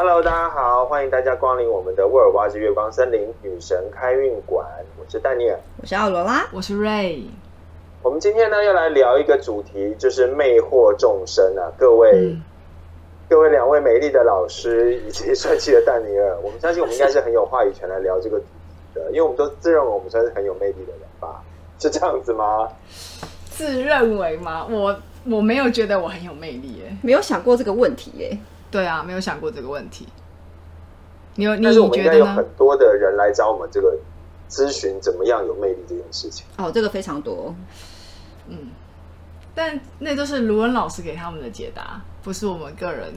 Hello，大家好，欢迎大家光临我们的沃尔瓦之月光森林女神开运馆，我是丹尼尔。我是奥罗拉，我是 Ray，我们今天呢要来聊一个主题，就是魅惑众生啊，各位、嗯，各位两位美丽的老师以及帅气的丹尼尔，我们相信我们应该是很有话语权来聊这个主题的，因为我们都自认为我们算是很有魅力的人吧，是这样子吗？自认为吗？我我没有觉得我很有魅力耶。没有想过这个问题耶。对啊，没有想过这个问题。你有你但是我们应觉得有很？多的人来找我们这个咨询怎么样有魅力这件事情。哦，这个非常多。嗯，但那都是卢恩老师给他们的解答，不是我们个人。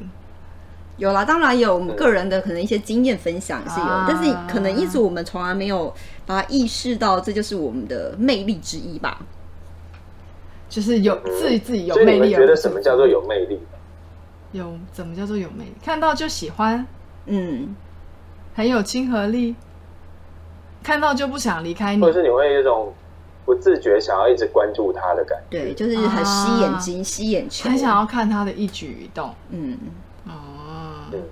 有啦，当然有我们个人的可能一些经验分享是有，啊但是可能一直我们从来没有把它意识到，这就是我们的魅力之一吧。就是有嗯自己自己有所以你们魅力，觉得什么叫做有魅力？有？怎么叫做有魅力？看到就喜欢，嗯，很有亲和力，看到就不想离开你或。者是你会有一种不自觉想要一直关注他的感觉？对，就是很吸眼睛、吸眼球，很想要看他的一举一动。嗯，哦，嗯，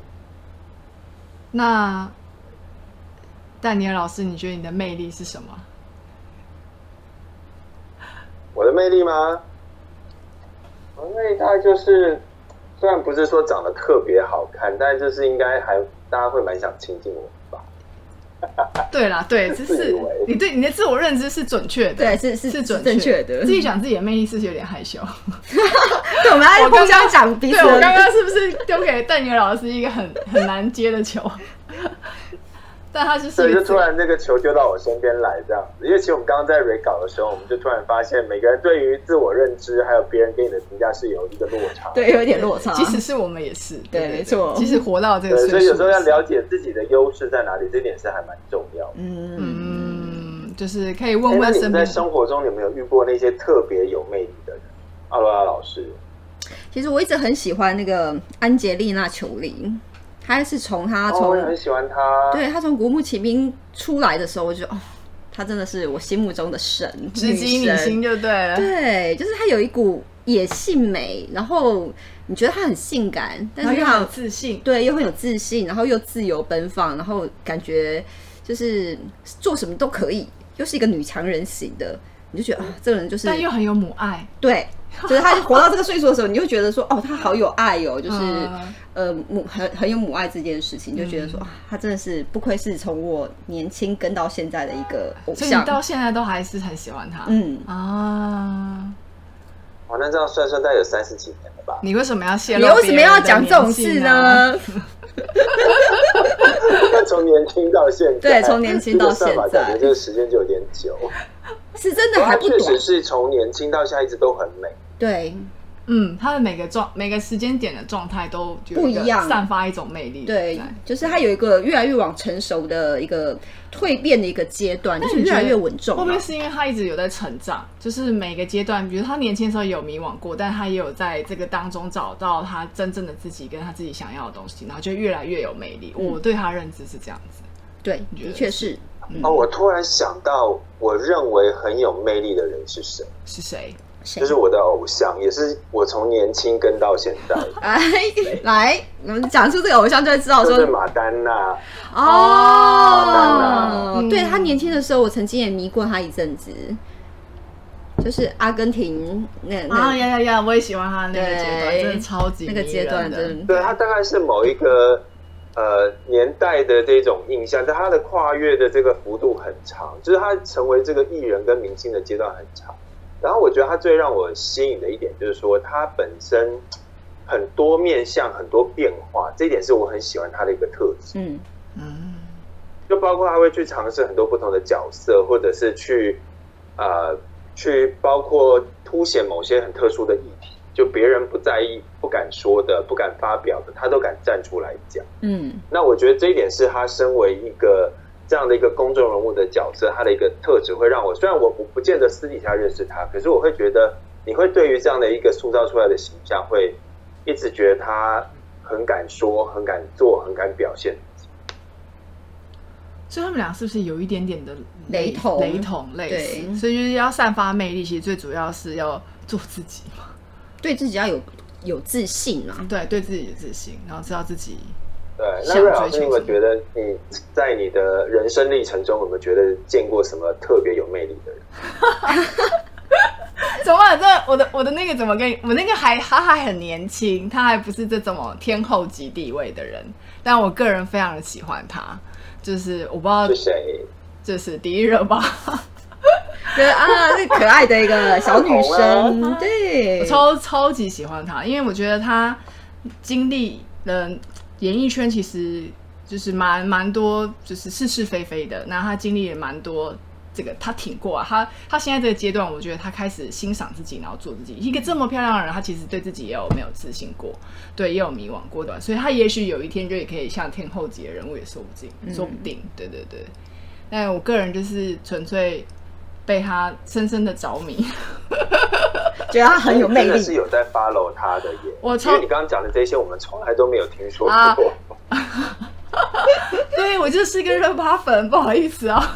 那丹尼尔老师，你觉得你的魅力是什么？我的魅力吗？我的魅力大概就是，虽然不是说长得特别好看，但就是应该还大家会蛮想亲近我吧。对啦，对，这是你对你的自我认知是准确的，对，是是是准确的。自己讲自己的魅力是有点害羞。对，我们要我刚互相讲彼此对我刚的。刚是不是丢给邓宇老师一个很很难接的球？但他就是所以就突然这个球丢到我身边来这样子，因为其实我们刚刚在 re 稿的时候，我们就突然发现每个人对于自我认知还有别人给你的评价是有一个落差。对，有一点落差。即使是我们也是，对没错即使活到这个对，岁数，所以有时候要了解自己的优势在哪里，这点是还蛮重要的。嗯，嗯，就是可以哎问你们在问身边。生活中有没有遇过那些特别有魅力的人？阿罗拉老师，其实我一直很喜欢那个安杰丽娜·裘丽，她是从他哦，从、我也很喜欢他。对他从国木奇兵出来的时候，我就哦，他真的是我心目中的神，直击你心就对了。对，就是他有一股野性美，然后你觉得他很性感，但是她然后又很自信，对又很有自信，然后又自由奔放，然后感觉就是做什么都可以，又是一个女强人型的，你就觉得啊，这个人就是但又很有母爱。对，就是他活到这个岁数的时候，你就觉得说哦，他好有爱哦，就是。嗯呃母很很有母爱这件事情，就觉得说、啊，他真的是不愧是从我年轻跟到现在的一个偶像。所以你到现在都还是很喜欢他。嗯，啊，哦，那这样算算大概有三十几年了吧？你为什么要泄你露？为什么要讲这种事？呢？从年轻到现在，对从年轻到现在感觉这个时间就有点久。是真的还不短他确实。是从年轻到现在一直都很美。对嗯，他的每个状每个时间点的状态都不一样散发一种魅力。对，就是他有一个越来越往成熟的一个蜕变的一个阶段，就是越来越稳重嘛会不会。是因为他一直有在成长？就是每个阶段，比如他年轻的时候有迷惘过，但他也有在这个当中找到他真正的自己跟他自己想要的东西，然后就越来越有魅力。嗯我对他认知是这样子。对，的确是。哦，我突然想到，我认为很有魅力的人是谁？是谁？谁就是我的偶像，也是我从年轻跟到现在，哎，来，我们讲出这个偶像就会知道说就是马丹娜。哦，嗯对他年轻的时候，我曾经也迷过他一阵子，就是阿根廷那那啊呀呀呀！我也喜欢他那个阶段，真的超级那个阶段迷人的真的对他大概是某一个呃年代的这种印象，但他的跨越的这个幅度很长，就是他成为这个艺人跟明星的阶段很长。然后我觉得他最让我吸引的一点就是说，他本身很多面向、很多变化，这一点是我很喜欢他的一个特质。嗯嗯，就包括他会去尝试很多不同的角色，或者是去呃去包括凸显某些很特殊的议题，就别人不在意、不敢说的、不敢发表的，他都敢站出来讲。嗯那我觉得这一点是他身为一个这样的一个公众人物的角色，他的一个特质会让我，虽然我我不见得私底下认识他，可是我会觉得你会对于这样的一个塑造出来的形象，会一直觉得他很敢说、很敢做、很敢表现。所以他们俩是不是有一点点的雷同雷同类似？所以就是要散发魅力，其实最主要是要做自己嘛。对自己要有有自信啊。对，对自己的自信，然后知道自己对，那想瑞老师，你有没有觉得你在你的人生历程中，有没有觉得见过什么特别有魅力的人？怎么办？这我的我的那个怎么跟我那个还他还很年轻，他还不是这种天后级地位的人，但我个人非常的喜欢他，就是我不知道是谁？就是迪丽热巴，对啊，那可爱的一个小女生，红对我，超超级喜欢她，因为我觉得她经历了演艺圈，其实就是蛮蛮多就是是是非非的，那她经历也蛮多。这个她挺过啊，她她现在这个阶段，我觉得她开始欣赏自己，然后做自己。一个这么漂亮的人，她其实对自己也有没有自信过，对，也有迷惘过的，所以她也许有一天就也可以像天后级的人物也说不定，说不定，对对对。但我个人就是纯粹被他深深的着迷。觉得他很有魅力真的是。有在 follow 他的耶。因为你刚刚讲的这些，我们从来都没有听说啊过。对我就是一个热巴粉，不好意思啊。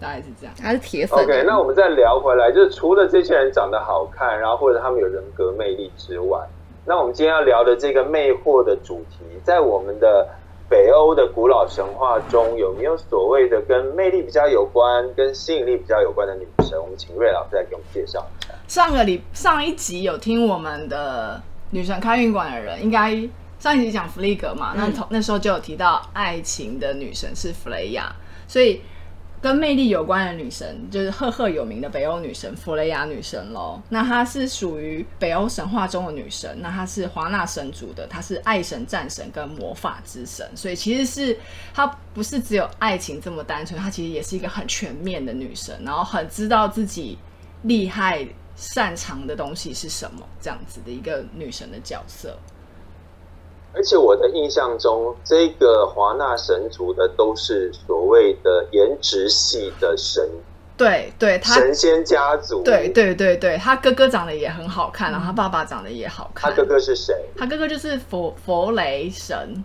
大概是这样。她是铁粉。OK，那我们再聊回来，就是除了这些人长得好看，然后或者他们有人格魅力之外，那我们今天要聊的这个魅惑的主题，在我们的北欧的古老神话中，有没有所谓的跟魅力比较有关、跟吸引力比较有关的女神？我们请瑞老师来给我们介绍一下。上个礼上一集有听我们的女神开运馆的人，应该上一集讲弗利格嘛，那同那时候就有提到爱情的女神是弗雷亚，所以跟魅力有关的女神就是赫赫有名的北欧女神弗雷亚女神喽。那她是属于北欧神话中的女神，那她是华纳神族的，她是爱神、战神跟魔法之神，所以其实是她不是只有爱情这么单纯，她其实也是一个很全面的女神，然后很知道自己厉害、擅长的东西是什么，这样子的一个女神的角色。而且我的印象中，这个华纳神族的都是所谓的颜值系的神对对，他神仙家族。对，对对对，他哥哥长得也很好看，然后他爸爸长得也好看。他哥哥是谁？他哥哥就是佛佛雷神，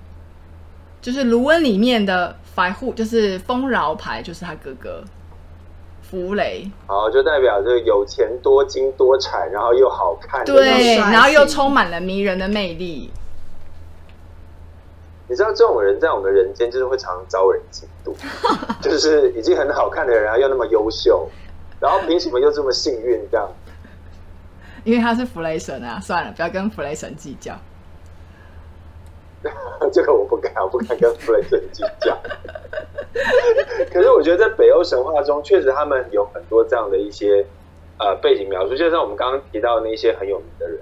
就是卢恩里面的白护，就是丰饶牌，就是他哥哥弗雷。好，就代表这个有钱多金多产，然后又好看对，然后又充满了迷人的魅力。你知道这种人在我们人间就是会常常招人嫉妒，就是已经很好看的人，然后又那么优秀，然后凭什么又这么幸运这样？因为他是弗雷神啊，算了，不要跟弗雷神计较。这个我不敢，我不敢跟弗雷神计较。可是我觉得在北欧神话中，确实他们有很多这样的一些呃背景描述，就像我们刚刚提到的那些很有名的人，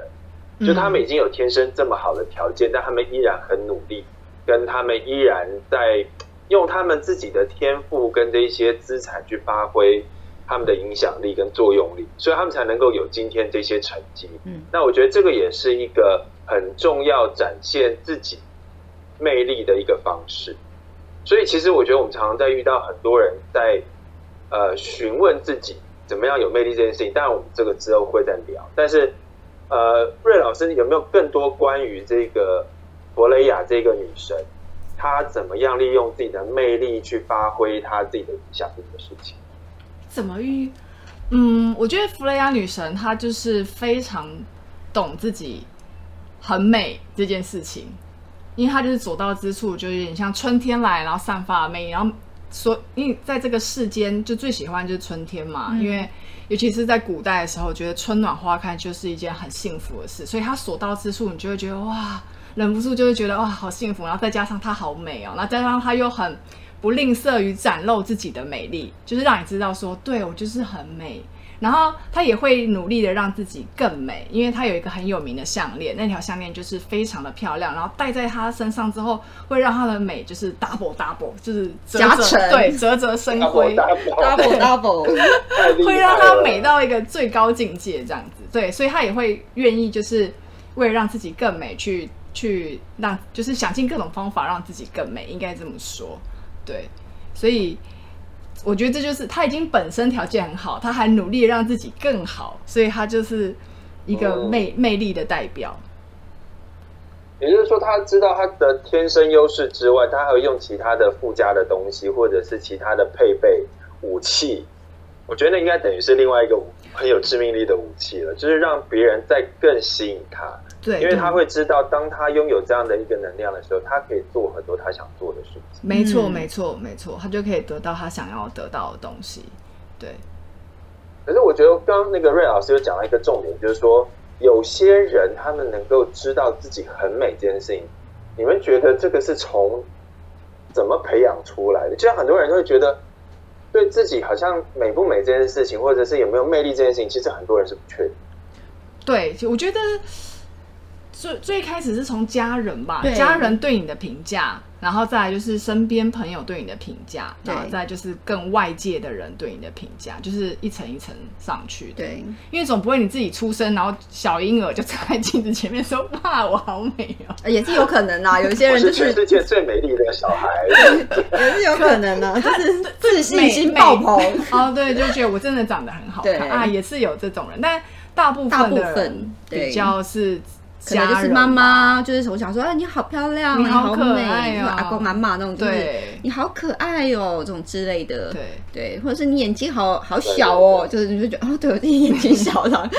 就他们已经有天生这么好的条件，但他们依然很努力，跟他们依然在用他们自己的天赋跟这一些资产去发挥他们的影响力跟作用力，所以他们才能够有今天这些成绩。嗯，那我觉得这个也是一个很重要展现自己魅力的一个方式。所以其实我觉得我们常常在遇到很多人在呃询问自己怎么样有魅力这件事情，当然我们这个之后会再聊。但是呃，瑞老师有没有更多关于这个弗雷亚这个女神，她怎么样利用自己的魅力去发挥她自己的影响力的事情？怎么遇？嗯，我觉得弗雷亚女神她就是非常懂自己很美这件事情，因为她就是所到之处就有点像春天来，然后散发美，然后所因为在这个世间就最喜欢就是春天嘛，因为尤其是在古代的时候，觉得春暖花开就是一件很幸福的事，所以她所到之处，你就会觉得哇，忍不住就会觉得哇好幸福，然后再加上她好美哦，然后再加上她又很不吝啬于展露自己的美丽，就是让你知道说，对我就是很美。然后她也会努力的让自己更美，因为她有一个很有名的项链，那条项链就是非常的漂亮，然后戴在她身上之后，会让她的美就是 double double，就是折折加成对折折生辉，double double，会让她美到一个最高境界，这样子。对，所以她也会愿意就是为了让自己更美去去让，就是想尽各种方法让自己更美，应该这么说。对，所以我觉得这就是他已经本身条件很好，他还努力让自己更好，所以他就是一个嗯魅、魅力的代表。也就是说，他知道他的天生优势之外，他还会用其他的附加的东西，或者是其他的配备武器，我觉得那应该等于是另外一个武很有致命力的武器了，就是让别人再更吸引他，对，因为他会知道，当他拥有这样的一个能量的时候，他可以做很多他想做的事情。没错，嗯没错，没错，他就可以得到他想要得到的东西。对，可是我觉得刚刚那个瑞老师有讲到一个重点，就是说有些人他们能够知道自己很美这件事情，你们觉得这个是从怎么培养出来的？就像很多人会觉得对自己好像美不美这件事情，或者是有没有魅力这件事情，其实很多人是不确定。对，我觉得最最开始是从家人吧，家人对你的评价，然后再来就是身边朋友对你的评价，然后再就是更外界的人对你的评价，就是一层一层上去的。对，因为总不会你自己出生，然后小婴儿就站在镜子前面说：“哇，我好美哦。呃 也是有可能啊。有些人就是是全世界最美丽的小孩，也是有可能啊，就是自信美心爆棚。哦，对，就觉得我真的长得很好看啊，也是有这种人，但大部大部分的人比较是可能就是妈妈，就是从小说，啊，你好漂亮，你好好美，阿公阿妈那种，就是对。你好可爱哦，这种之类的，对。对，或者是你眼睛好好小哦，就是你就觉得哦，对我自己眼睛小了，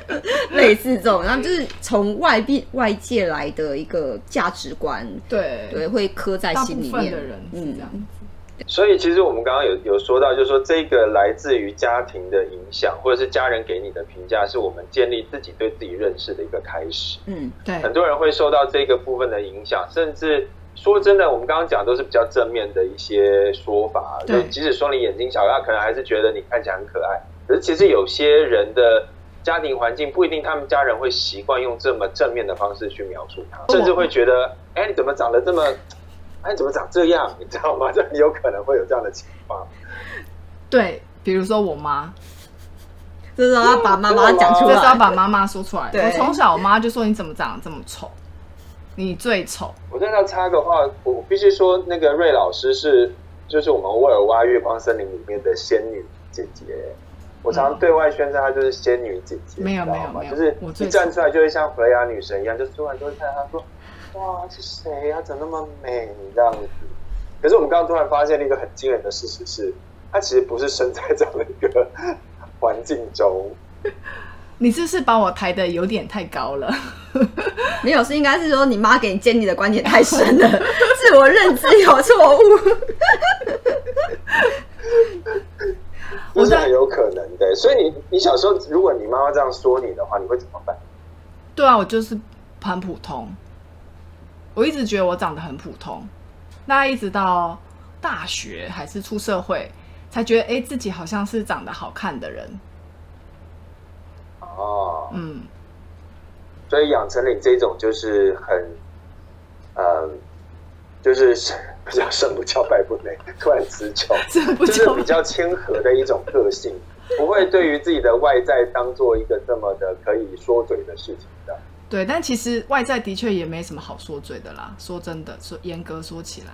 类似这种，然后就是从外边外界来的一个价值观，对。对，会刻在心里面。的人是这样嗯，子。所以其实我们刚刚有有说到，就是说这个来自于家庭的影响，或者是家人给你的评价，是我们建立自己对自己认识的一个开始。嗯，对很多人会受到这个部分的影响，甚至说真的，我们刚刚讲都是比较正面的一些说法。就对即使说你眼睛小，他可能还是觉得你看起来很可爱。可是其实有些人的家庭环境不一定，他们家人会习惯用这么正面的方式去描述他，甚至会觉得，哎，你怎么长得这么，哎，你怎么长这样？你知道吗？就很有可能会有这样的情况。对，比如说我妈，这是要把妈妈讲出来 这是要，把妈妈说出来。我从小我妈就说你怎么长得这么丑，你最丑。我在那插个话，我我必须说，那个瑞老师是就是我们沃尔蛙月光森林里面的仙女姐姐。我常常对外宣称她就是仙女姐姐，没有没有没有就是我一站出来就会像弗雷亚女神一样，就突然就会看她说：“哇，是谁啊？怎么那么美？”这样子。可是我们刚刚突然发现了一个很惊人的事实是，他其实不是生在这样的一个环境中。你是不是把我抬的有点太高了？没有是应该是说你妈给你建立的观点太深了，自我认知有错误。这是很有可能的。所以你你小时候，如果你妈妈这样说你的话，你会怎么办？对啊，我就是很普通。我一直觉得我长得很普通，那一直到大学还是出社会，才觉得哎、诶自己好像是长得好看的人。哦，嗯，所以养成了你这种就是很，呃，就是比较胜不骄败不馁，突然词穷，就是比较谦和的一种个性，不会对于自己的外在当做一个这么的可以说嘴的事情的。对，但其实外在的确也没什么好说嘴的啦。说真的，说严格说起来，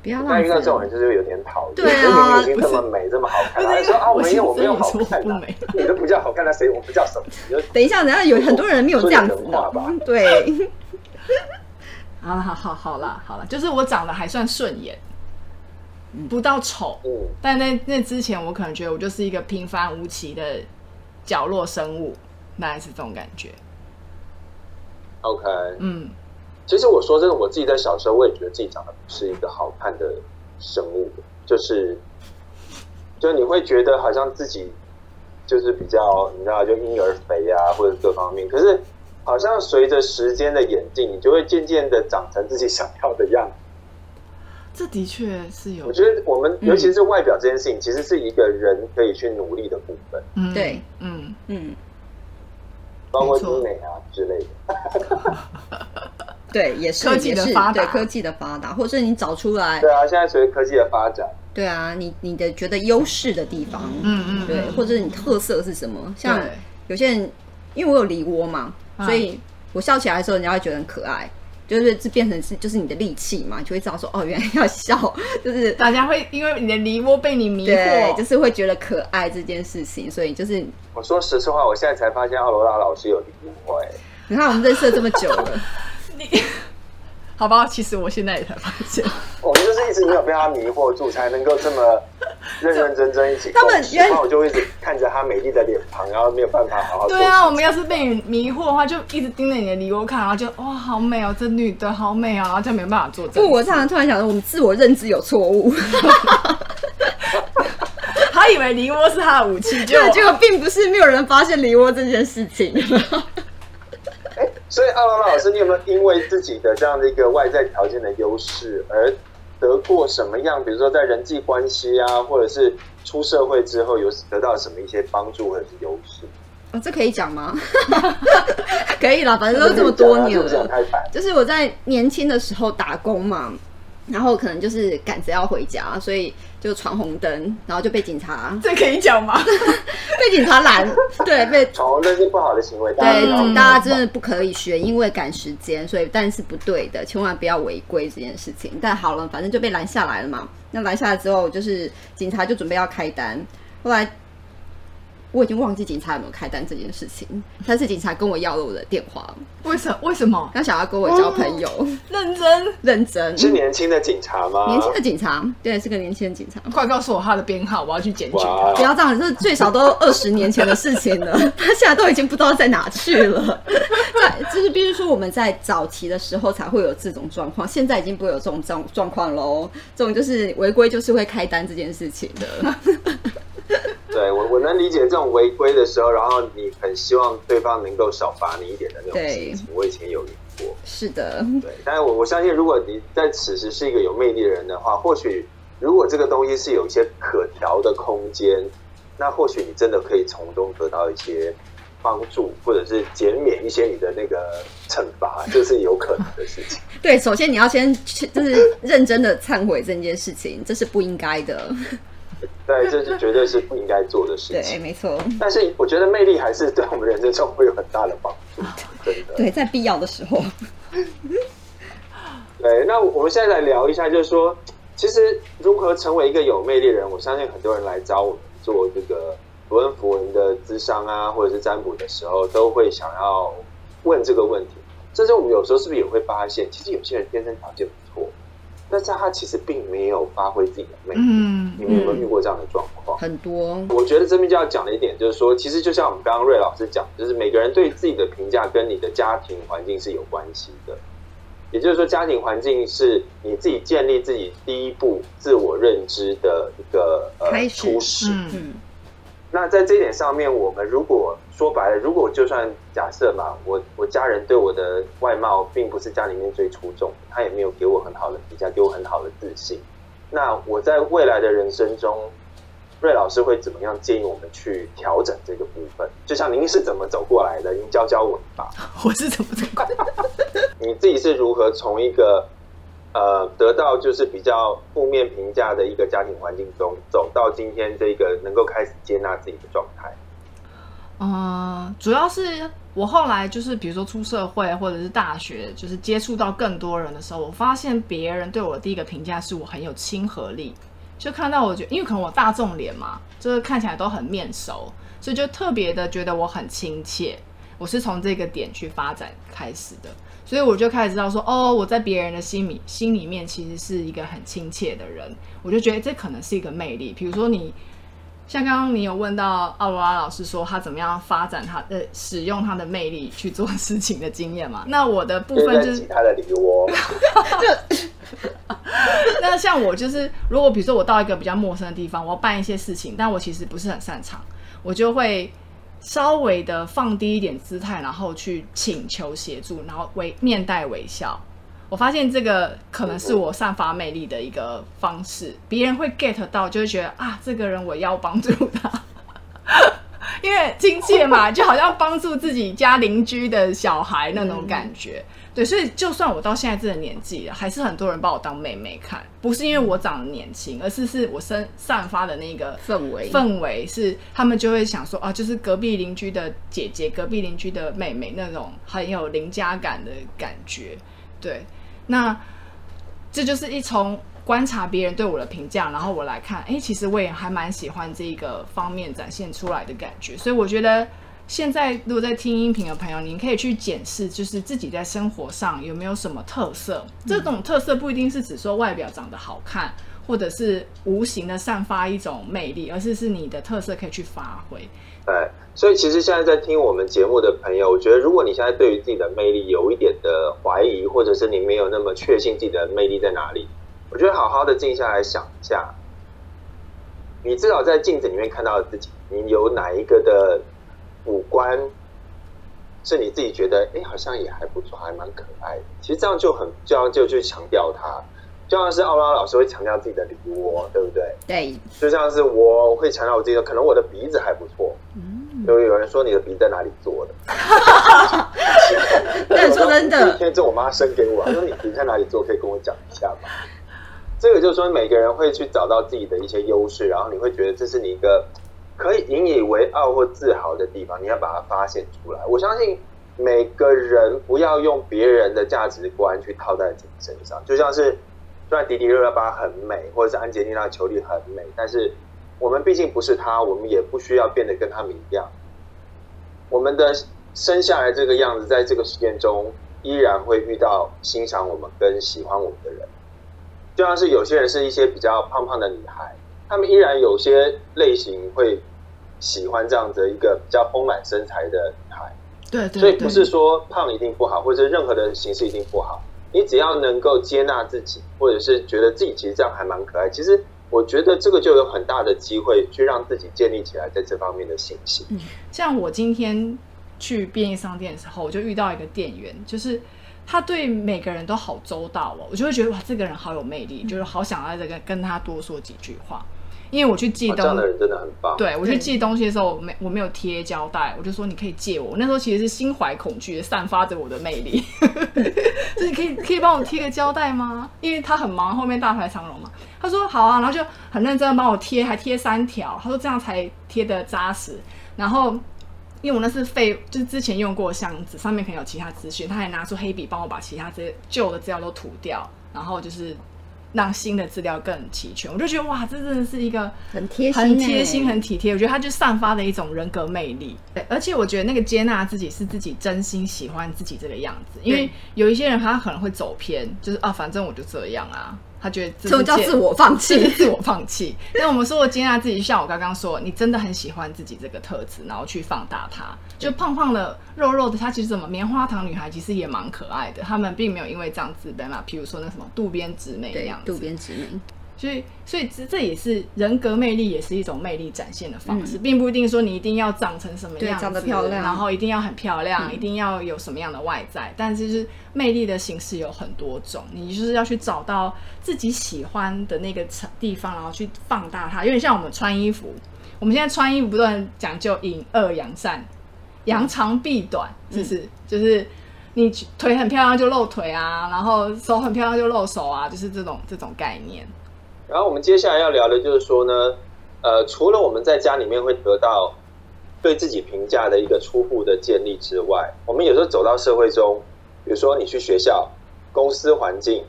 不要浪但遇到这种人就是有点讨厌，对啊因为你已经这么美这么好看还说啊我没有我我没有好是看不美，你都不叫好看，那谁我不叫什么？等一下，等一下，有很多人没有这样子说点人话吧的，对，好了，好好好啦，好了，就是我长得还算顺眼，不到丑，嗯，但那那之前我可能觉得我就是一个平凡无奇的角落生物，大概是这种感觉。OK，嗯，其实我说真的，我自己在小时候，我也觉得自己长得不是一个好看的生物，就是，就你会觉得好像自己就是比较，你知道，就婴儿肥啊，或者各方面。可是好像随着时间的演进，你就会渐渐的长成自己想要的样子。这的确是有。我，觉得我们嗯。尤其是外表这件事情，其实是一个人可以去努力的部分，嗯，对，嗯，嗯，包括没错医美啊之类的。对，也是科技的发达。对科技的发达，或者是你找出来，对啊，现在随着科技的发展，对啊，你你的觉得优势的地方，嗯嗯，对，嗯或者你特色是什么？像有些人，因为我有梨窝嘛，啊。所以我笑起来的时候，人家会觉得很可爱，就是这变成是就是你的利器嘛，你就会知道说哦，原来要笑，就是大家会因为你的梨窝被你迷对，惑，就是会觉得可爱这件事情，所以就是我说实实话，我现在才发现奥罗拉老师有梨窝哎。你看我们认识了这么久了，好吧，其实我现在也才发现，我们就是一直没有被他迷惑住，才能够这么认认真真一起，他们原然后我就一直看着她美丽的脸庞，然后没有办法好好对啊，我们要是被你迷惑的话，就一直盯着你的梨窝看，然后就哇好美哦，这女的好美哦，然后就没办法做正不，我事。常常突然想到，我们自我认知有错误，他以为梨窝是他的武器，就对，结果并不是没有人发现梨窝这件事情。哎，所以阿拉拉老师，你有没有因为自己的这样的一个外在条件的优势而得过什么样？比如说在人际关系啊，或者是出社会之后有得到什么一些帮助或者是优势？哦，这可以讲吗？可以啦，反正都这么多年了。就是我在年轻的时候打工嘛，然后可能就是赶着要回家，所以就闯红灯，然后就被警察这可以讲吗？被警察拦，对，被闯红灯是不好的行为，大家对大家真的不可以学，因为赶时间，所以但是不对的，千万不要违规这件事情。但好了，反正就被拦下来了嘛。那拦下来之后，就是警察就准备要开单，后来我已经忘记警察有没有开单这件事情，但是警察跟我要了我的电话，为什为什么？他想要跟我交朋友，认真，认真。是年轻的警察吗？年轻的警察，对，是个年轻的警察。快告诉我他的编号，我要去检举他。不要这样，这最少都二十年前的事情了，他现在都已经不知道在哪去了。在就是必须说我们在早期的时候才会有这种状况，现在已经不会有这种状状况喽。这种就是违规就是会开单这件事情的。对我我能理解这种违规的时候，然后你很希望对方能够少罚你一点的那种对心情，我以前有遇过。是的，对，但是我我相信，如果你在此时是一个有魅力的人的话，或许如果这个东西是有一些可调的空间，那或许你真的可以从中得到一些帮助，或者是减免一些你的那个惩罚，这是有可能的事情。对，首先你要先去，就是认真的忏悔这件事情，这是不应该的。对，这是绝对是不应该做的事情对，情。没错，但是我觉得魅力还是对我们人生中会有很大的帮助，真的。对，在必要的时候，对，那我们现在来聊一下，就是说，其实如何成为一个有魅力的人，我相信很多人来找我们做这个符文符文的智商啊，或者是占卜的时候，都会想要问这个问题。甚至我们有时候是不是也会发现，其实有些人天生条件但是他其实并没有发挥自己的魅力。嗯你们有没有遇过这样的状况？很多我觉得这边就要讲的一点就是说，其实就像我们刚刚瑞老师讲，就是每个人对自己的评价跟你的家庭环境是有关系的。也就是说，家庭环境是你自己建立自己第一步自我认知的一个呃初始。嗯嗯，那在这一点上面，我们如果说白了，如果就算假设嘛，我我家人对我的外貌并不是家里面最出众的，他也没有给我很好的评价，给我很好的自信。那我在未来的人生中，瑞老师会怎么样建议我们去调整这个部分？就像您是怎么走过来的，您教教我吧。我是怎么走过来的 你自己是如何从一个呃得到就是比较负面评价的一个家庭环境中，走到今天这个能够开始接纳自己的状态？嗯，主要是我后来就是比如说出社会或者是大学，就是接触到更多人的时候，我发现别人对我第一个评价是我很有亲和力，就看到我觉因为可能我大众脸嘛，就是看起来都很面熟，所以就特别的觉得我很亲切。我是从这个点去发展开始的，所以我就开始知道说，哦，我在别人的心里心里面其实是一个很亲切的人，我就觉得这可能是一个魅力。比如说你像刚刚你有问到奥罗拉老师说他怎么样发展他呃使用他的魅力去做事情的经验嘛？那我的部分就是他的梨窝，那像我就是，如果比如说我到一个比较陌生的地方，我要办一些事情，但我其实不是很擅长，我就会稍微的放低一点姿态，然后去请求协助，然后微面带微笑。我发现这个可能是我散发魅力的一个方式，别人会 get 到，就会觉得啊，这个人我要帮助他。因为亲切嘛，就好像帮助自己家邻居的小孩那种感觉。对，所以就算我到现在这个年纪了，还是很多人把我当妹妹看，不是因为我长得年轻，而是是我身散发的那个氛围氛围是他们就会想说啊，就是隔壁邻居的姐姐、隔壁邻居的妹妹那种很有邻家感的感觉。对，那这就是一从观察别人对我的评价，然后我来看，哎，其实我也还蛮喜欢这一个方面展现出来的感觉，所以我觉得。现在，如果在听音频的朋友，您可以去检视，就是自己在生活上有没有什么特色。这种特色不一定是指说外表长得好看，或者是无形的散发一种魅力，而是是你的特色可以去发挥。对，所以其实现在在听我们节目的朋友，我觉得如果你现在对于自己的魅力有一点的怀疑，或者是你没有那么确信自己的魅力在哪里，我觉得好好的静下来想一下，你至少在镜子里面看到自己，你有哪一个的五官是你自己觉得，哎，好像也还不错，还蛮可爱的。其实这样就很，这样就去强调它。就像是奥拉老师会强调自己的梨窝，对不对？对，就像是我会强调我自己的，可能我的鼻子还不错。嗯，有有人说你的鼻子在哪里做的？但说真的，那天这我妈生给我，她说你鼻子在哪里做，可以跟我讲一下吗？这个就是说每个人会去找到自己的一些优势，然后你会觉得这是你一个可以引以为傲或自豪的地方，你要把它发现出来。我相信每个人不要用别人的价值观去套在自己身上，就像是。虽然迪迪热热巴很美，或者是安杰丽娜裘丽很美，但是我们毕竟不是她，我们也不需要变得跟他们一样。我们的生下来这个样子，在这个实验中依然会遇到欣赏我们跟喜欢我们的人。就像是有些人是一些比较胖胖的女孩，她们依然有些类型会喜欢这样子一个比较丰满身材的女孩。对对。所以不是说胖一定不好，或者任何的形式一定不好。你只要能够接纳自己，或者是觉得自己其实这样还蛮可爱，其实我觉得这个就有很大的机会去让自己建立起来在这方面的信心。嗯，像我今天去便利商店的时候，我就遇到一个店员，就是他对每个人都好周到哦，我就会觉得哇，这个人好有魅力，就是好想要这个跟他多说几句话。因为我去寄东，这样的人真的很棒。对我去寄东西的时候，没我没有贴胶带，我就说你可以借我。那时候其实是心怀恐惧，散发着我的魅力。就你可以可以帮我贴个胶带吗？因为他很忙，后面大排长龙嘛。他说好啊，然后就很认真的帮我贴，还贴三条。他说这样才贴的扎实。然后因为我那是废，就是之前用过的箱子，上面可能有其他资讯，他还拿出黑笔帮我把其他这些旧的资料都涂掉，然后就是。让新的资料更齐全，我就觉得哇，这真的是一个很贴心、很贴心、很体贴。我觉得他就散发了一种人格魅力。对，而且我觉得那个接纳自己是自己真心喜欢自己这个样子，因为有一些人他可能会走偏，就是啊，反正我就这样啊。他觉得这种叫自我放弃？自我放弃。那我们说，我接纳自己，像我刚刚说，你真的很喜欢自己这个特质，然后去放大它。就胖胖的、肉肉的，她其实怎么棉花糖女孩其实也蛮可爱的。她们并没有因为这样自卑嘛。譬如说那什么渡边直美那样子，渡边直美。所以，所以这这也是人格魅力，也是一种魅力展现的方式，并不一定说你一定要长成什么样子，长得漂亮，然后一定要很漂亮，一定要有什么样的外在。但就是魅力的形式有很多种，你就是要去找到自己喜欢的那个地方，然后去放大它。有点像我们穿衣服，我们现在穿衣服不断讲究隐恶扬善，扬长避短，是不是？就是你腿很漂亮就露腿啊，然后手很漂亮就露手啊，就是这种这种概念。然后我们接下来要聊的就是说呢，呃，除了我们在家里面会得到对自己评价的一个初步的建立之外，我们有时候走到社会中，比如说你去学校、公司环境，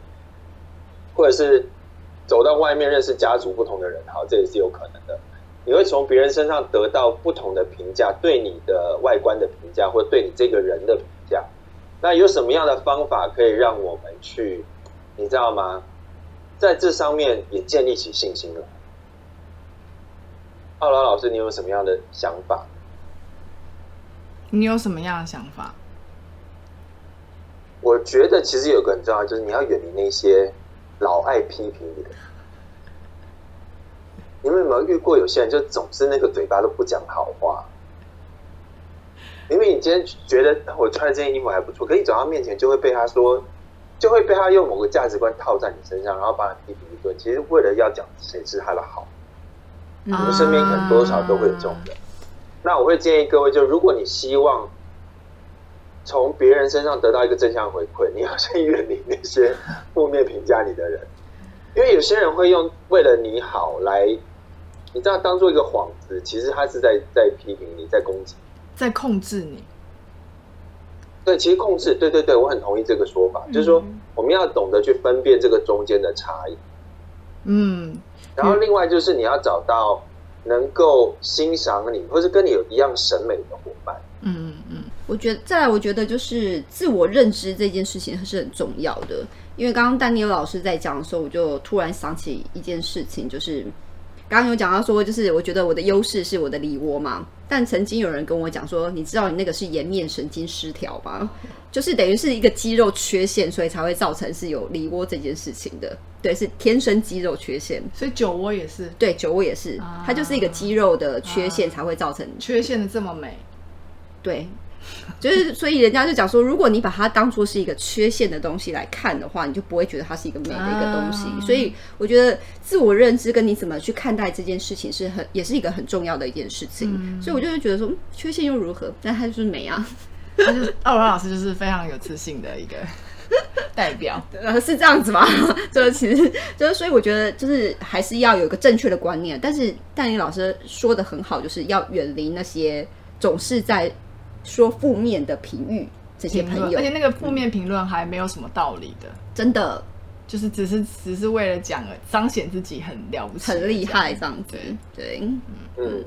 或者是走到外面认识家族不同的人，好，这也是有可能的。你会从别人身上得到不同的评价，对你的外观的评价，或对你这个人的评价。那有什么样的方法可以让我们去，你知道吗？在这上面也建立起信心了。奥拉老师，你有什么样的想法？你有什么样的想法？我觉得其实有个很重要，就是你要远离那些老爱批评你的。你们有没有遇过有些人，就总是那个嘴巴都不讲好话？明明你今天觉得我穿的这件衣服还不错，可你走到面前就会被他说。就会被他用某个价值观套在你身上，然后把你批评一顿。其实为了要讲谁是他的好，我们身边可能多少都会有这种人。那我会建议各位，就如果你希望从别人身上得到一个正向回馈，你要先远离那些负面评价你的人，因为有些人会用为了你好来，你知道当做一个幌子，其实他是在在批评你，在攻击，在控制你。对，其实控制，对对对，我很同意这个说法，就是说我们要懂得去分辨这个中间的差异。嗯，然后另外就是你要找到能够欣赏你，或是跟你有一样审美的伙伴。嗯嗯嗯。我觉得再来，我觉得就是自我认知这件事情是很重要的。因为刚刚丹尼尔老师在讲的时候，我就突然想起一件事情，就是刚刚有讲到说，就是我觉得我的优势是我的梨窝嘛。但曾经有人跟我讲说，你知道你那个是颜面神经失调吧？就是等于是一个肌肉缺陷，所以才会造成是有梨窝这件事情的。对，是天生肌肉缺陷。所以酒窝也是，对，酒窝也是，它就是一个肌肉的缺陷才会造成缺陷的这么美。对，就是所以人家就讲说，如果你把它当做是一个缺陷的东西来看的话，你就不会觉得它是一个美的一个东西。所以我觉得自我认知跟你怎么去看待这件事情是很也是一个很重要的一件事情。所以我就会觉得说，缺陷又如何？但它就是美啊。他就是奥文老师，就是非常有自信的一个代表，呃，是这样子吗？就其实就是，所以我觉得就是还是要有一个正确的观念。但是戴林老师说的很好，就是要远离那些总是在说负面的评语这些朋友，而且那个负面评论还没有什么道理的，真的就是只是只是为了讲彰显自己很了不起、很厉害这样子。对，嗯。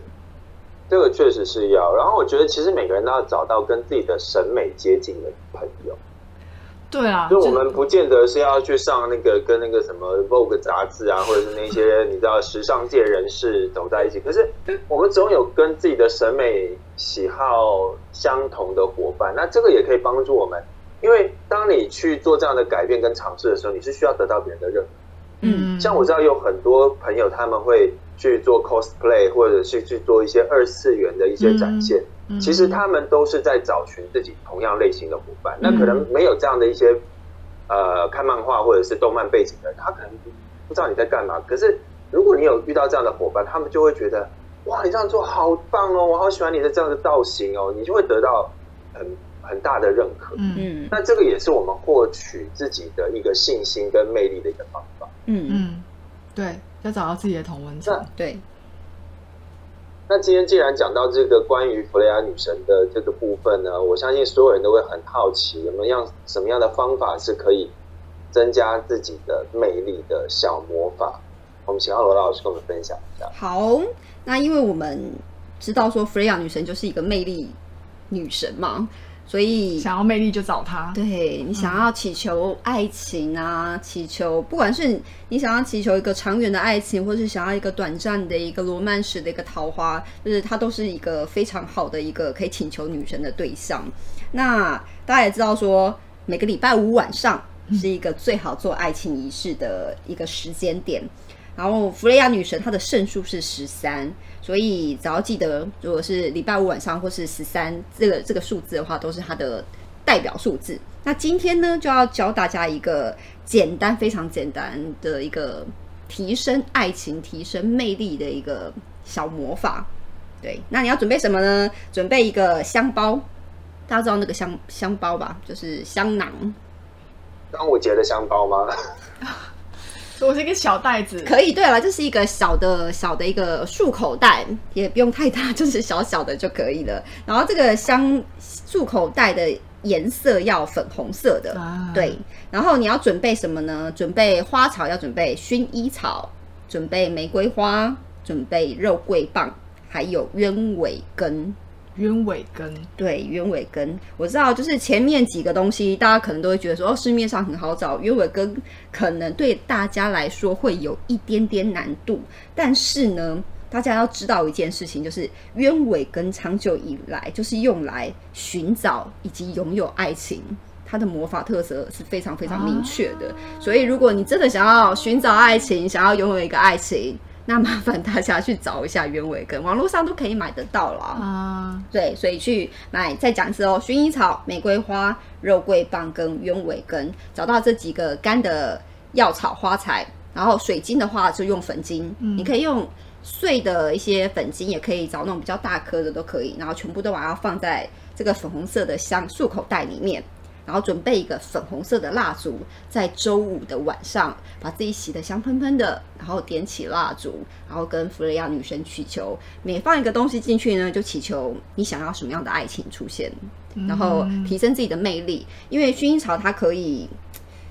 这个确实是要，然后我觉得其实每个人都要找到跟自己的审美接近的朋友。对啊，就我们不见得是要去上那个跟那个什么 Vogue 杂志啊，或者是那些你知道时尚界人士走在一起。可是我们总有跟自己的审美喜好相同的伙伴，那这个也可以帮助我们。因为当你去做这样的改变跟尝试的时候，你是需要得到别人的认可。嗯，像我知道有很多朋友他们会。去做 cosplay，或者是去做一些二次元的一些展现，其实他们都是在找寻自己同样类型的伙伴。那可能没有这样的一些呃看漫画或者是动漫背景的，他可能不知道你在干嘛。可是如果你有遇到这样的伙伴，他们就会觉得哇，你这样做好棒哦，我好喜欢你的这样的造型哦，你就会得到很 很大的认可。嗯，那这个也是我们获取自己的一个信心跟魅力的一个方法。嗯嗯，对。要找到自己的同文层。对。那今天既然讲到这个关于弗雷亚女神的这个部分呢，我相信所有人都会很好奇，有没有样什么样的方法是可以增加自己的魅力的小魔法？我们请奥罗老师跟我们分享一下。好，那因为我们知道说弗雷亚女神就是一个魅力女神嘛。所以想要魅力就找他。对你想要祈求爱情啊，祈求不管是你想要祈求一个长远的爱情，或是想要一个短暂的一个罗曼史的一个桃花，就是它都是一个非常好的一个可以请求女神的对象。那大家也知道说，每个礼拜五晚上是一个最好做爱情仪式的一个时间点。然后弗雷亚女神她的胜数是十三。所以只要记得，如果是礼拜五晚上或是十三这个这个数字的话，都是它的代表数字。那今天呢，就要教大家一个简单、非常简单的一个提升爱情、提升魅力的一个小魔法。对，那你要准备什么呢？准备一个香包，大家知道那个香香包吧？就是香囊。端午节的香包吗？我是一个小袋子，可以。对了，这是一个小的小的一个束口袋，也不用太大，就是小小的就可以了。然后这个香束口袋的颜色要粉红色的，对。然后你要准备什么呢？准备花草，要准备薰衣草，准备玫瑰花，准备肉桂棒，还有鸢尾根。鸢尾根，对，鸢尾根，我知道，就是前面几个东西，大家可能都会觉得说，哦，市面上很好找，鸢尾根可能对大家来说会有一点点难度，但是呢，大家要知道一件事情，就是鸢尾根长久以来就是用来寻找以及拥有爱情，它的魔法特色是非常非常明确的，所以如果你真的想要寻找爱情，想要拥有一个爱情。那麻烦大家去找一下鸢尾根，网络上都可以买得到啦啊。对，所以去买。再讲一次哦，薰衣草、玫瑰花、肉桂棒跟鸢尾根，找到这几个干的药草花材。然后水晶的话就用粉晶，你可以用碎的一些粉晶，也可以找那种比较大颗的都可以。然后全部都把它放在这个粉红色的香束口袋里面。然后准备一个粉红色的蜡烛，在周五的晚上把自己洗得香喷喷的，然后点起蜡烛，然后跟弗雷亚女神祈求，每放一个东西进去呢，就祈求你想要什么样的爱情出现，然后提升自己的魅力。因为薰衣草它可以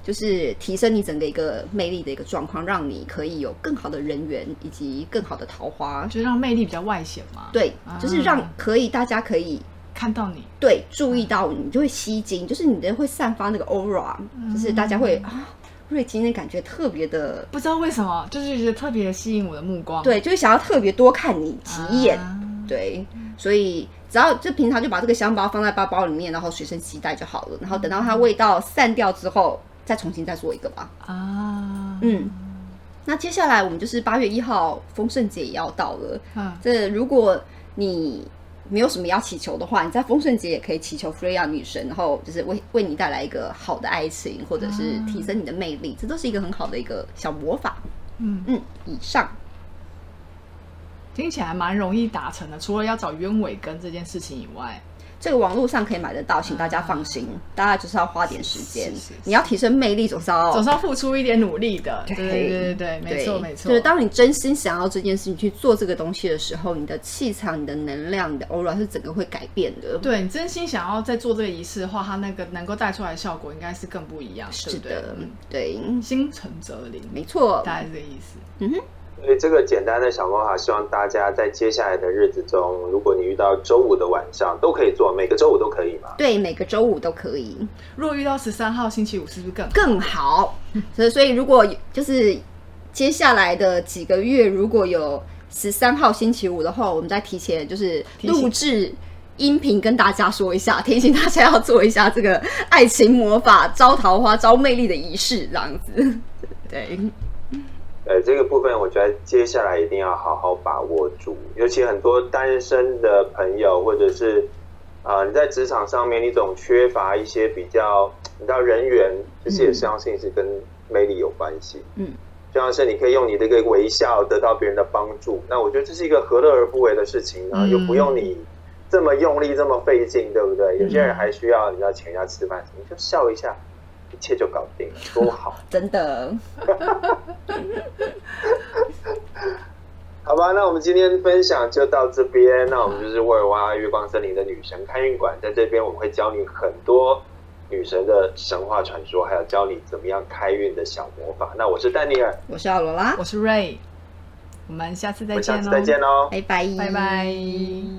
就是提升你整个一个魅力的一个状况，让你可以有更好的人缘以及更好的桃花，就是让魅力比较外显嘛。对，就是让可以大家可以。看到你，对注意到你，就会吸睛，就是你的会散发那个 aura，就是大家会啊，瑞今天感觉特别的，不知道为什么，就是觉得特别吸引我的目光。对，就是想要特别多看你几眼，啊。对，所以只要就平常就把这个香包放在包包里面，然后随身携带就好了，然后等到它味道散掉之后，再重新再做一个吧。啊，嗯，那接下来我们就是八月一号丰盛节也要到了，嗯，这如果你没有什么要祈求的话，你在丰盛节也可以祈求弗瑞亚女神，然后就是为为你带来一个好的爱情，或者是提升你的魅力，这都是一个很好的一个小魔法。嗯。嗯，以上。听起来蛮容易达成的，除了要找鸢尾根这件事情以外，这个网络上可以买得到，请大家放心，大家就是要花点时间是是是。你要提升魅力，总是要总是要付出一点努力的。对对对对没错没错。就是当你真心想要这件事情去做这个东西的时候，你的气场、你的能量、你的 aura 是整个会改变的。对你真心想要在做这个仪式的话，它那个能够带出来的效果应该是更不一样，是的嗯，对，心诚则灵，没错。大概是这个意思。嗯哼，所以这个简单的小魔法，希望大家在接下来的日子中，如果你遇到周五的晚上，都可以做，每个周五都可以嘛。对，每个周五都可以。如果遇到十三号星期五，是不是更好？更好。所以，所以如果就是接下来的几个月，如果有十三号星期五的话，我们再提前就是录制音频跟大家说一下，提醒大家要做一下这个爱情魔法、招桃花、招魅力的仪式，这样子。对，呃，这个部分我觉得接下来一定要好好把握住，尤其很多单身的朋友，或者是啊、呃你在职场上面，你总缺乏一些比较，你知道人缘，其实也相信是跟魅力有关系。嗯，就像是你可以用你的一个微笑得到别人的帮助，那我觉得这是一个何乐而不为的事情呢？嗯又不用你这么用力、这么费劲，对不对？有些人还需要你要请人家吃饭，你就笑一下，一切就搞定了，多好。真的。好吧，那我们今天分享就到这边。那我们就是沃尔瓦月光森林的女神开运馆，在这边我们会教你很多女神的神话传说，还有教你怎么样开运的小魔法。那我是丹尼尔，我是奥罗拉我，是 Ray，我们下次再见喽，下次再见喽。拜拜，拜拜。